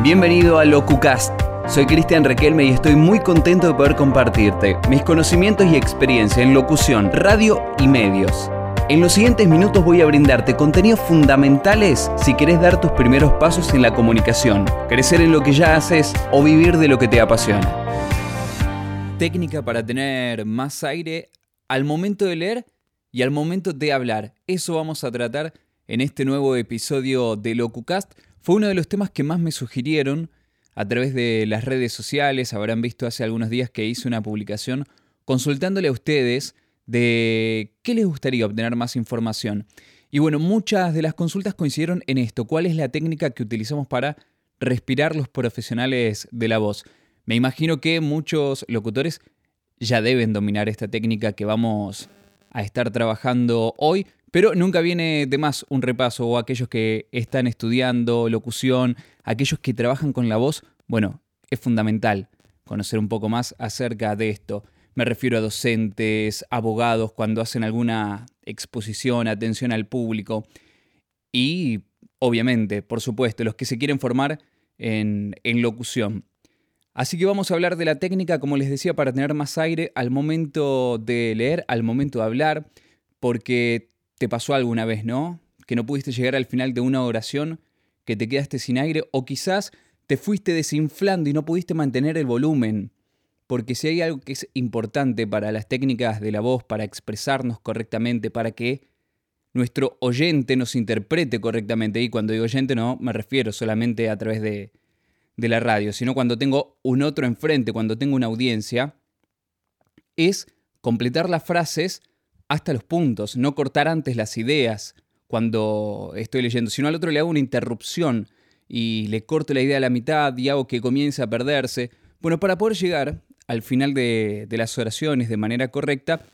Bienvenido a LocuCast. Soy Cristian Requelme y estoy muy contento de poder compartirte mis conocimientos y experiencia en locución, radio y medios. En los siguientes minutos voy a brindarte contenidos fundamentales si querés dar tus primeros pasos en la comunicación, crecer en lo que ya haces o vivir de lo que te apasiona. Técnica para tener más aire al momento de leer y al momento de hablar. Eso vamos a tratar en este nuevo episodio de LocuCast fue uno de los temas que más me sugirieron a través de las redes sociales. Habrán visto hace algunos días que hice una publicación consultándole a ustedes de qué les gustaría obtener más información. Y bueno, muchas de las consultas coincidieron en esto. ¿Cuál es la técnica que utilizamos para respirar los profesionales de la voz? Me imagino que muchos locutores ya deben dominar esta técnica que vamos a estar trabajando hoy, pero nunca viene de más un repaso o aquellos que están estudiando locución, aquellos que trabajan con la voz, bueno, es fundamental conocer un poco más acerca de esto. Me refiero a docentes, abogados, cuando hacen alguna exposición, atención al público. Y, obviamente, por supuesto, los que se quieren formar en, en locución. Así que vamos a hablar de la técnica, como les decía, para tener más aire al momento de leer, al momento de hablar, porque te pasó alguna vez, ¿no? Que no pudiste llegar al final de una oración, que te quedaste sin aire o quizás te fuiste desinflando y no pudiste mantener el volumen. Porque si hay algo que es importante para las técnicas de la voz, para expresarnos correctamente, para que nuestro oyente nos interprete correctamente, y cuando digo oyente no me refiero solamente a través de, de la radio, sino cuando tengo un otro enfrente, cuando tengo una audiencia, es completar las frases hasta los puntos, no cortar antes las ideas cuando estoy leyendo, sino al otro le hago una interrupción y le corto la idea a la mitad y hago que comience a perderse. Bueno, para poder llegar al final de, de las oraciones de manera correcta,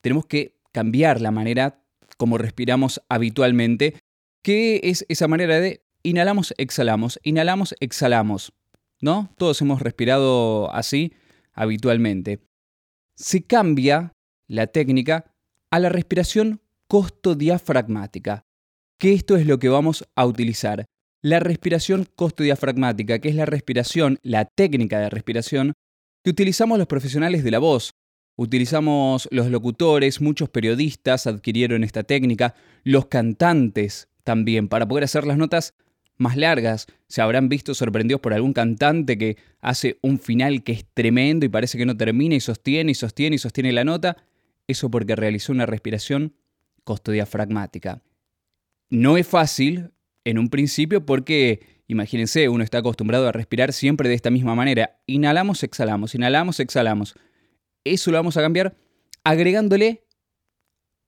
tenemos que cambiar la manera como respiramos habitualmente, que es esa manera de inhalamos, exhalamos, inhalamos, exhalamos. ¿No? Todos hemos respirado así habitualmente. Se cambia la técnica a la respiración costo-diafragmática, que esto es lo que vamos a utilizar. La respiración costo-diafragmática, que es la respiración, la técnica de respiración que utilizamos los profesionales de la voz. Utilizamos los locutores, muchos periodistas adquirieron esta técnica, los cantantes también, para poder hacer las notas más largas. Se habrán visto sorprendidos por algún cantante que hace un final que es tremendo y parece que no termina y sostiene y sostiene y sostiene la nota. Eso porque realizó una respiración costodiafragmática. No es fácil en un principio porque, imagínense, uno está acostumbrado a respirar siempre de esta misma manera. Inhalamos, exhalamos, inhalamos, exhalamos. Eso lo vamos a cambiar agregándole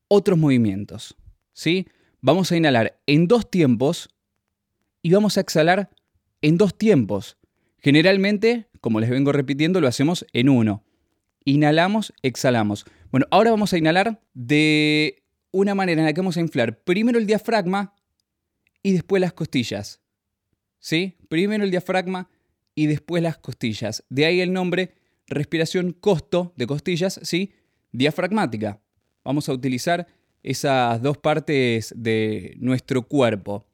otros movimientos. ¿sí? Vamos a inhalar en dos tiempos y vamos a exhalar en dos tiempos. Generalmente, como les vengo repitiendo, lo hacemos en uno. Inhalamos, exhalamos. Bueno, ahora vamos a inhalar de una manera en la que vamos a inflar primero el diafragma y después las costillas. ¿Sí? Primero el diafragma y después las costillas. De ahí el nombre respiración costo de costillas, ¿sí? Diafragmática. Vamos a utilizar esas dos partes de nuestro cuerpo.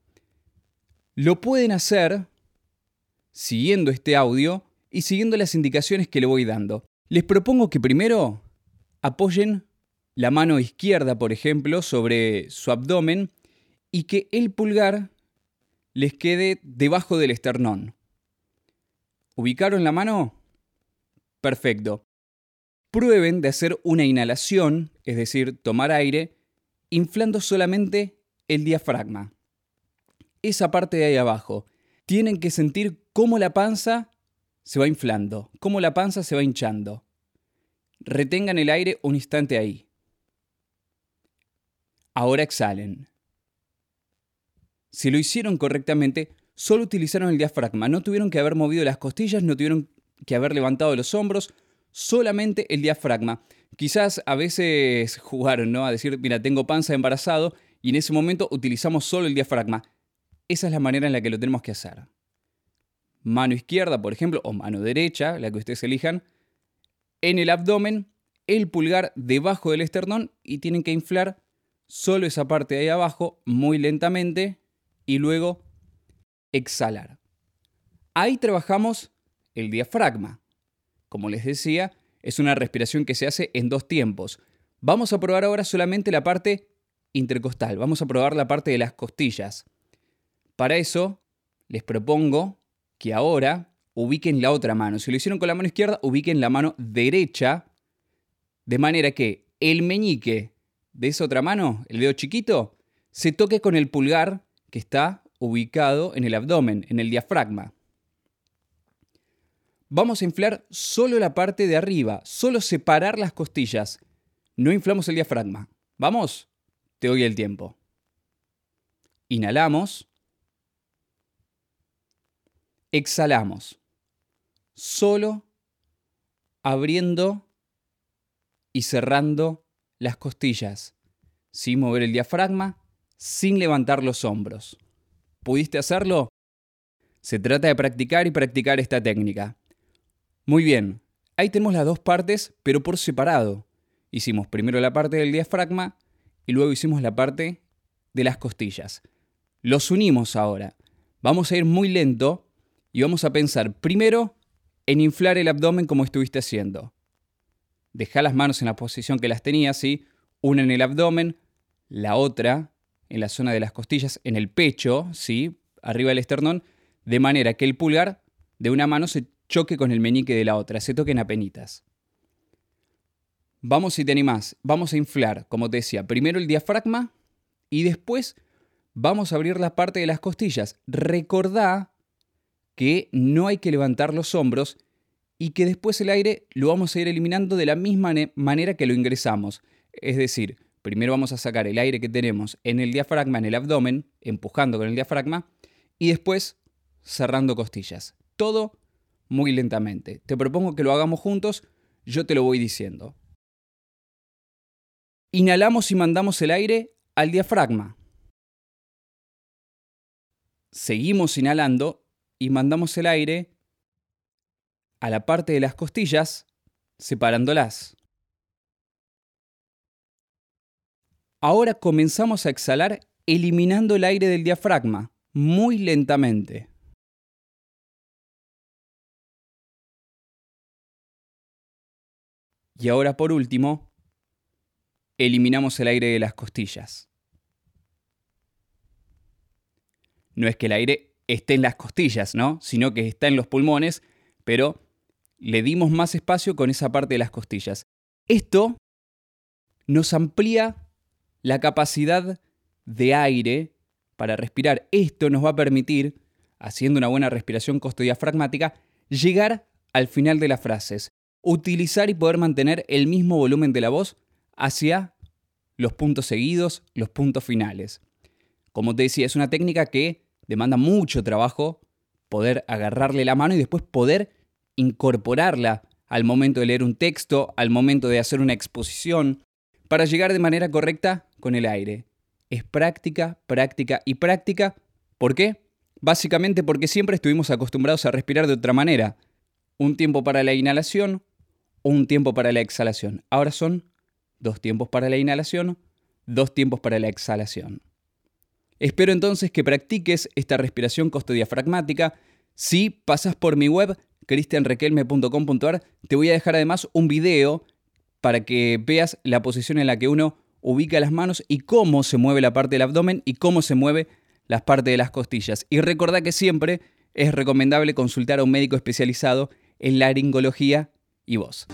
Lo pueden hacer siguiendo este audio y siguiendo las indicaciones que le voy dando. Les propongo que primero apoyen la mano izquierda, por ejemplo, sobre su abdomen y que el pulgar les quede debajo del esternón. ¿Ubicaron la mano? Perfecto. Prueben de hacer una inhalación, es decir, tomar aire, inflando solamente el diafragma. Esa parte de ahí abajo. Tienen que sentir cómo la panza se va inflando, cómo la panza se va hinchando. Retengan el aire un instante ahí. Ahora exhalen. Si lo hicieron correctamente, solo utilizaron el diafragma. No tuvieron que haber movido las costillas, no tuvieron que haber levantado los hombros, solamente el diafragma. Quizás a veces jugaron, ¿no? A decir, mira, tengo panza embarazado y en ese momento utilizamos solo el diafragma. Esa es la manera en la que lo tenemos que hacer. Mano izquierda, por ejemplo, o mano derecha, la que ustedes elijan, en el abdomen, el pulgar debajo del esternón y tienen que inflar solo esa parte de ahí abajo muy lentamente y luego exhalar. Ahí trabajamos el diafragma. Como les decía, es una respiración que se hace en dos tiempos. Vamos a probar ahora solamente la parte intercostal, vamos a probar la parte de las costillas. Para eso, les propongo que ahora ubiquen la otra mano. Si lo hicieron con la mano izquierda, ubiquen la mano derecha, de manera que el meñique de esa otra mano, el dedo chiquito, se toque con el pulgar que está ubicado en el abdomen, en el diafragma. Vamos a inflar solo la parte de arriba, solo separar las costillas. No inflamos el diafragma. ¿Vamos? Te doy el tiempo. Inhalamos. Exhalamos. Solo abriendo y cerrando las costillas, sin mover el diafragma, sin levantar los hombros. ¿Pudiste hacerlo? Se trata de practicar y practicar esta técnica. Muy bien, ahí tenemos las dos partes, pero por separado. Hicimos primero la parte del diafragma y luego hicimos la parte de las costillas. Los unimos ahora. Vamos a ir muy lento y vamos a pensar primero en inflar el abdomen como estuviste haciendo. Deja las manos en la posición que las tenías, ¿sí? Una en el abdomen, la otra en la zona de las costillas, en el pecho, ¿sí? Arriba del esternón, de manera que el pulgar de una mano se choque con el meñique de la otra, se toquen a penitas. Vamos, si te animás, vamos a inflar, como te decía, primero el diafragma y después vamos a abrir la parte de las costillas. Recordá que no hay que levantar los hombros y que después el aire lo vamos a ir eliminando de la misma manera que lo ingresamos. Es decir, primero vamos a sacar el aire que tenemos en el diafragma, en el abdomen, empujando con el diafragma, y después cerrando costillas. Todo muy lentamente. Te propongo que lo hagamos juntos, yo te lo voy diciendo. Inhalamos y mandamos el aire al diafragma. Seguimos inhalando y mandamos el aire a la parte de las costillas, separándolas. Ahora comenzamos a exhalar eliminando el aire del diafragma, muy lentamente. Y ahora por último, eliminamos el aire de las costillas. No es que el aire esté en las costillas, ¿no? Sino que está en los pulmones, pero le dimos más espacio con esa parte de las costillas. Esto nos amplía la capacidad de aire para respirar. Esto nos va a permitir, haciendo una buena respiración costodiafragmática, llegar al final de las frases, utilizar y poder mantener el mismo volumen de la voz hacia los puntos seguidos, los puntos finales. Como te decía, es una técnica que demanda mucho trabajo poder agarrarle la mano y después poder incorporarla al momento de leer un texto, al momento de hacer una exposición, para llegar de manera correcta con el aire. Es práctica, práctica y práctica. ¿Por qué? Básicamente porque siempre estuvimos acostumbrados a respirar de otra manera. Un tiempo para la inhalación, un tiempo para la exhalación. Ahora son dos tiempos para la inhalación, dos tiempos para la exhalación. Espero entonces que practiques esta respiración costodiafragmática. Si pasas por mi web, cristianrequelme.com.ar, te voy a dejar además un video para que veas la posición en la que uno ubica las manos y cómo se mueve la parte del abdomen y cómo se mueve las partes de las costillas. Y recuerda que siempre es recomendable consultar a un médico especializado en laringología y voz.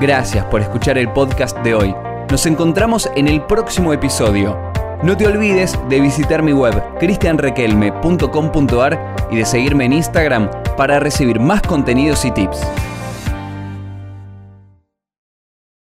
Gracias por escuchar el podcast de hoy. Nos encontramos en el próximo episodio. No te olvides de visitar mi web cristianrequelme.com.ar y de seguirme en Instagram para recibir más contenidos y tips.